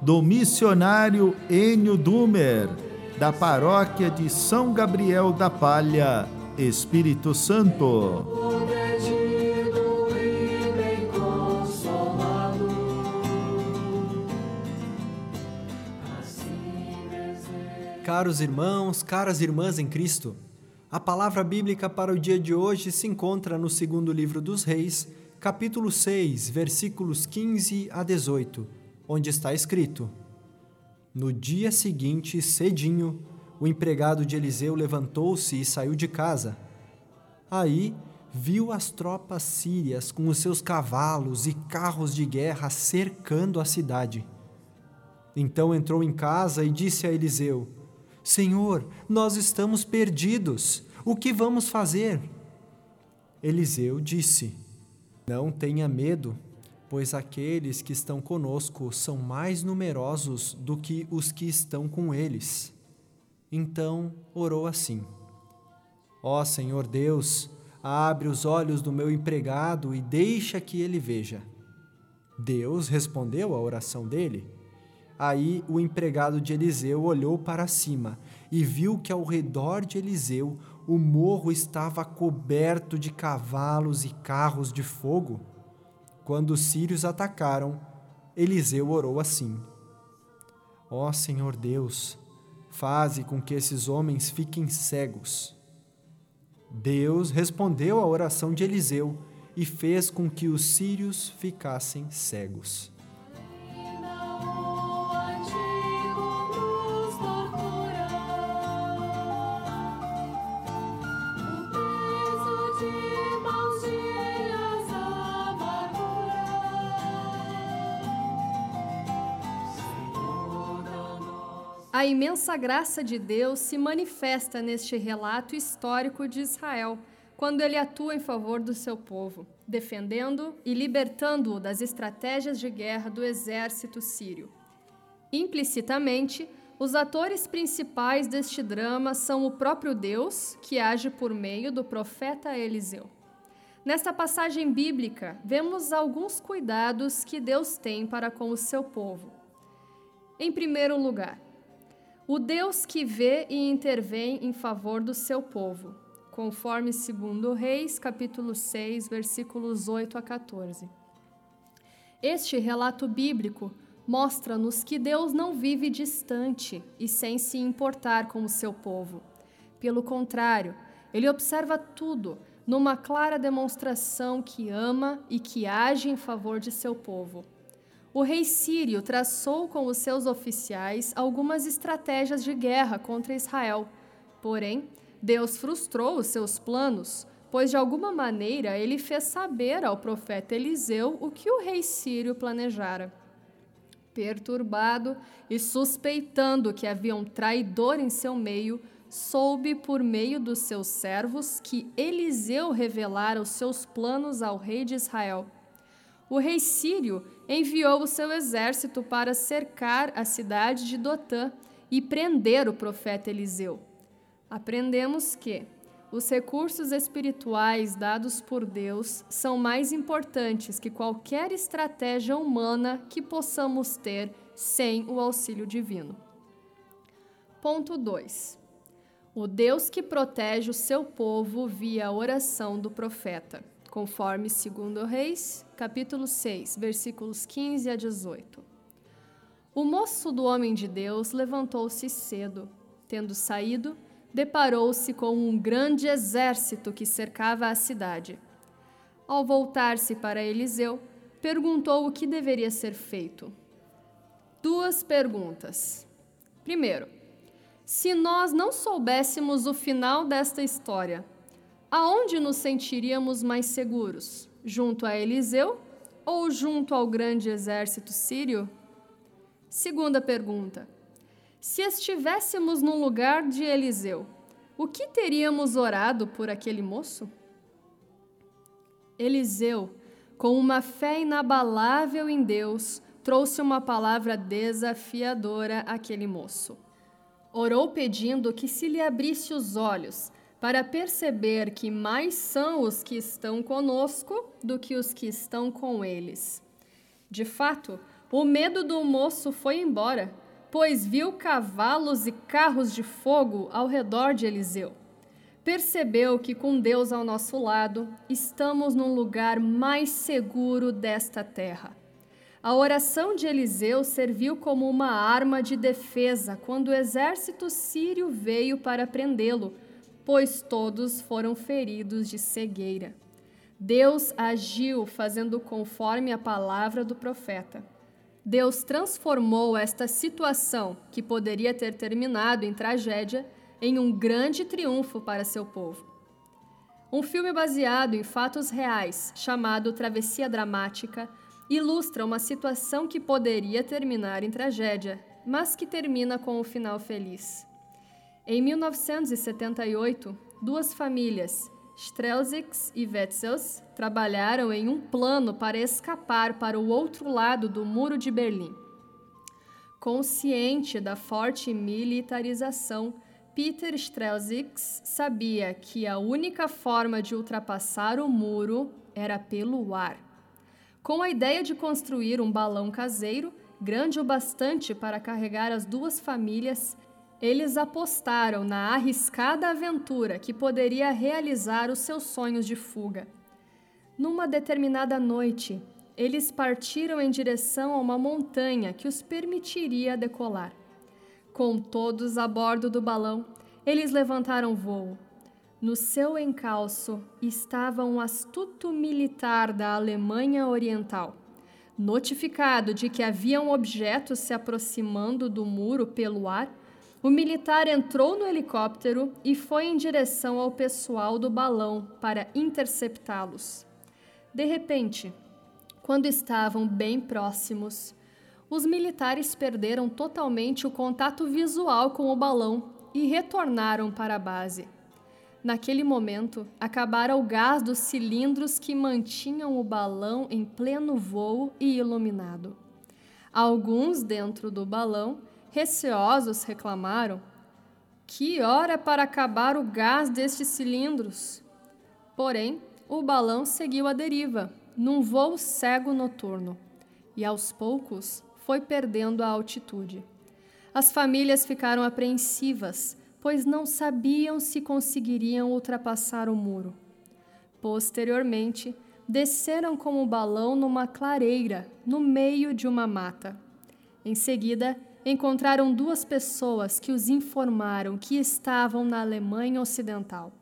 do missionário Enio Dumer, da paróquia de São Gabriel da Palha, Espírito Santo. Caros irmãos, caras irmãs em Cristo, a palavra bíblica para o dia de hoje se encontra no segundo livro dos Reis, capítulo 6, versículos 15 a 18, onde está escrito: No dia seguinte, cedinho, o empregado de Eliseu levantou-se e saiu de casa. Aí viu as tropas sírias com os seus cavalos e carros de guerra cercando a cidade. Então entrou em casa e disse a Eliseu: Senhor, nós estamos perdidos. O que vamos fazer? Eliseu disse: Não tenha medo, pois aqueles que estão conosco são mais numerosos do que os que estão com eles. Então orou assim: Ó Senhor Deus, abre os olhos do meu empregado e deixa que ele veja. Deus respondeu à oração dele Aí o empregado de Eliseu olhou para cima e viu que ao redor de Eliseu o morro estava coberto de cavalos e carros de fogo. Quando os sírios atacaram, Eliseu orou assim: Ó oh, Senhor Deus, faze com que esses homens fiquem cegos. Deus respondeu à oração de Eliseu e fez com que os sírios ficassem cegos. A imensa graça de Deus se manifesta neste relato histórico de Israel, quando ele atua em favor do seu povo, defendendo e libertando-o das estratégias de guerra do exército sírio. Implicitamente, os atores principais deste drama são o próprio Deus, que age por meio do profeta Eliseu. Nesta passagem bíblica, vemos alguns cuidados que Deus tem para com o seu povo. Em primeiro lugar, o Deus que vê e intervém em favor do seu povo, conforme 2 Reis, capítulo 6, versículos 8 a 14. Este relato bíblico mostra-nos que Deus não vive distante e sem se importar com o seu povo. Pelo contrário, ele observa tudo numa clara demonstração que ama e que age em favor de seu povo o rei sírio traçou com os seus oficiais algumas estratégias de guerra contra Israel. Porém, Deus frustrou os seus planos, pois de alguma maneira ele fez saber ao profeta Eliseu o que o rei sírio planejara. Perturbado e suspeitando que havia um traidor em seu meio, soube por meio dos seus servos que Eliseu revelara os seus planos ao rei de Israel o rei sírio enviou o seu exército para cercar a cidade de Dotã e prender o profeta Eliseu. Aprendemos que os recursos espirituais dados por Deus são mais importantes que qualquer estratégia humana que possamos ter sem o auxílio divino. Ponto 2. O Deus que protege o seu povo via a oração do profeta conforme 2 Reis, capítulo 6, versículos 15 a 18. O moço do homem de Deus levantou-se cedo. Tendo saído, deparou-se com um grande exército que cercava a cidade. Ao voltar-se para Eliseu, perguntou o que deveria ser feito. Duas perguntas. Primeiro, se nós não soubéssemos o final desta história, Aonde nos sentiríamos mais seguros? Junto a Eliseu ou junto ao grande exército sírio? Segunda pergunta: Se estivéssemos no lugar de Eliseu, o que teríamos orado por aquele moço? Eliseu, com uma fé inabalável em Deus, trouxe uma palavra desafiadora àquele moço. Orou pedindo que se lhe abrisse os olhos para perceber que mais são os que estão conosco do que os que estão com eles. De fato, o medo do moço foi embora pois viu cavalos e carros de fogo ao redor de Eliseu. Percebeu que, com Deus ao nosso lado, estamos num lugar mais seguro desta terra. A oração de Eliseu serviu como uma arma de defesa quando o exército sírio veio para prendê-lo, pois todos foram feridos de cegueira. Deus agiu fazendo conforme a palavra do profeta. Deus transformou esta situação, que poderia ter terminado em tragédia, em um grande triunfo para seu povo. Um filme baseado em fatos reais, chamado Travessia Dramática, ilustra uma situação que poderia terminar em tragédia, mas que termina com um final feliz. Em 1978, duas famílias, Strelzix e Wetzels trabalharam em um plano para escapar para o outro lado do Muro de Berlim. Consciente da forte militarização, Peter Strelzix sabia que a única forma de ultrapassar o muro era pelo ar. Com a ideia de construir um balão caseiro, grande o bastante para carregar as duas famílias, eles apostaram na arriscada aventura que poderia realizar os seus sonhos de fuga. Numa determinada noite, eles partiram em direção a uma montanha que os permitiria decolar. Com todos a bordo do balão, eles levantaram voo. No seu encalço estava um astuto militar da Alemanha Oriental. Notificado de que havia um objeto se aproximando do muro pelo ar, o militar entrou no helicóptero e foi em direção ao pessoal do balão para interceptá-los. De repente, quando estavam bem próximos, os militares perderam totalmente o contato visual com o balão e retornaram para a base. Naquele momento, acabara o gás dos cilindros que mantinham o balão em pleno voo e iluminado. Alguns dentro do balão Receosos reclamaram: Que hora para acabar o gás destes cilindros? Porém, o balão seguiu à deriva, num voo cego noturno, e aos poucos foi perdendo a altitude. As famílias ficaram apreensivas, pois não sabiam se conseguiriam ultrapassar o muro. Posteriormente, desceram com o balão numa clareira, no meio de uma mata. Em seguida, encontraram duas pessoas que os informaram que estavam na Alemanha Ocidental.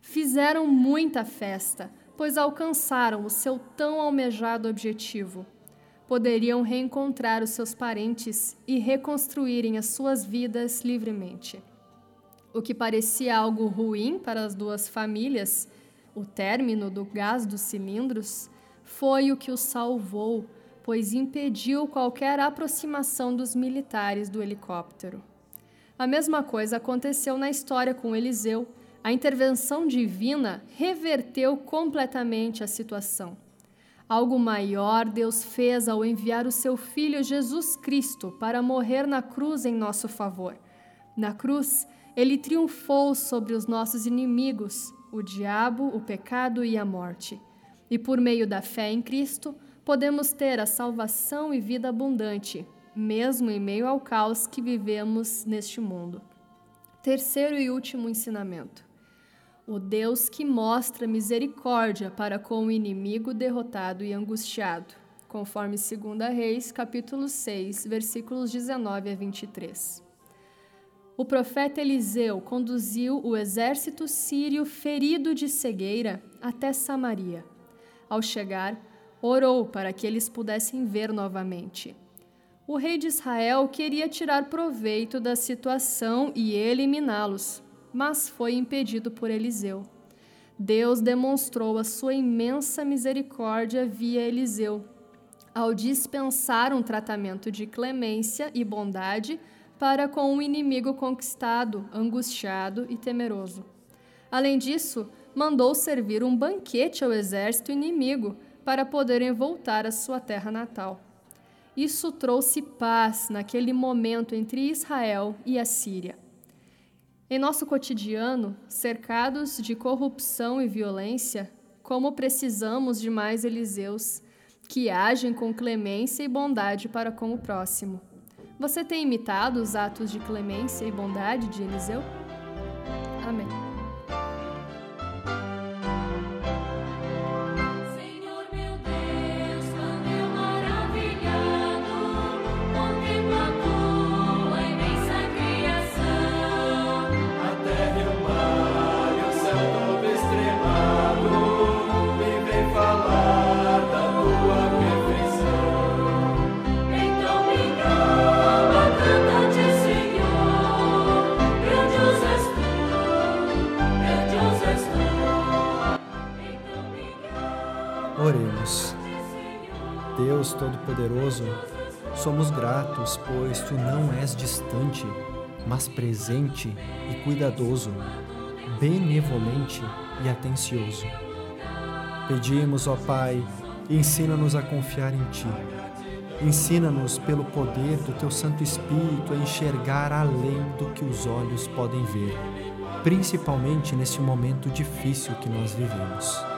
Fizeram muita festa, pois alcançaram o seu tão almejado objetivo. Poderiam reencontrar os seus parentes e reconstruírem as suas vidas livremente. O que parecia algo ruim para as duas famílias, o término do gás dos cilindros, foi o que os salvou pois impediu qualquer aproximação dos militares do helicóptero. A mesma coisa aconteceu na história com Eliseu. A intervenção divina reverteu completamente a situação. Algo maior Deus fez ao enviar o seu Filho Jesus Cristo para morrer na cruz em nosso favor. Na cruz, ele triunfou sobre os nossos inimigos, o diabo, o pecado e a morte. E por meio da fé em Cristo, podemos ter a salvação e vida abundante, mesmo em meio ao caos que vivemos neste mundo. Terceiro e último ensinamento. O Deus que mostra misericórdia para com o inimigo derrotado e angustiado, conforme 2 Reis, capítulo 6, versículos 19 a 23. O profeta Eliseu conduziu o exército sírio ferido de cegueira até Samaria. Ao chegar, orou para que eles pudessem ver novamente. O rei de Israel queria tirar proveito da situação e eliminá-los, mas foi impedido por Eliseu. Deus demonstrou a sua imensa misericórdia via Eliseu, ao dispensar um tratamento de clemência e bondade para com o inimigo conquistado, angustiado e temeroso. Além disso, mandou servir um banquete ao exército inimigo para poderem voltar à sua terra natal. Isso trouxe paz naquele momento entre Israel e a Síria. Em nosso cotidiano, cercados de corrupção e violência, como precisamos de mais Eliseus que agem com clemência e bondade para com o próximo. Você tem imitado os atos de clemência e bondade de Eliseu? Amém. Deus Todo-Poderoso, somos gratos, pois tu não és distante, mas presente e cuidadoso, benevolente e atencioso. Pedimos, ó Pai, ensina-nos a confiar em Ti. Ensina-nos, pelo poder do Teu Santo Espírito, a enxergar além do que os olhos podem ver, principalmente nesse momento difícil que nós vivemos.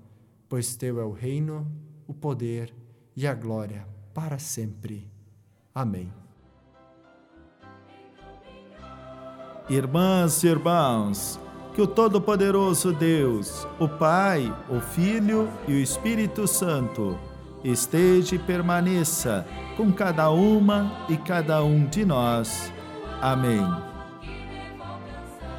pois teu é o reino, o poder e a glória para sempre. Amém. Irmãs e irmãos, que o Todo-Poderoso Deus, o Pai, o Filho e o Espírito Santo esteja e permaneça com cada uma e cada um de nós. Amém.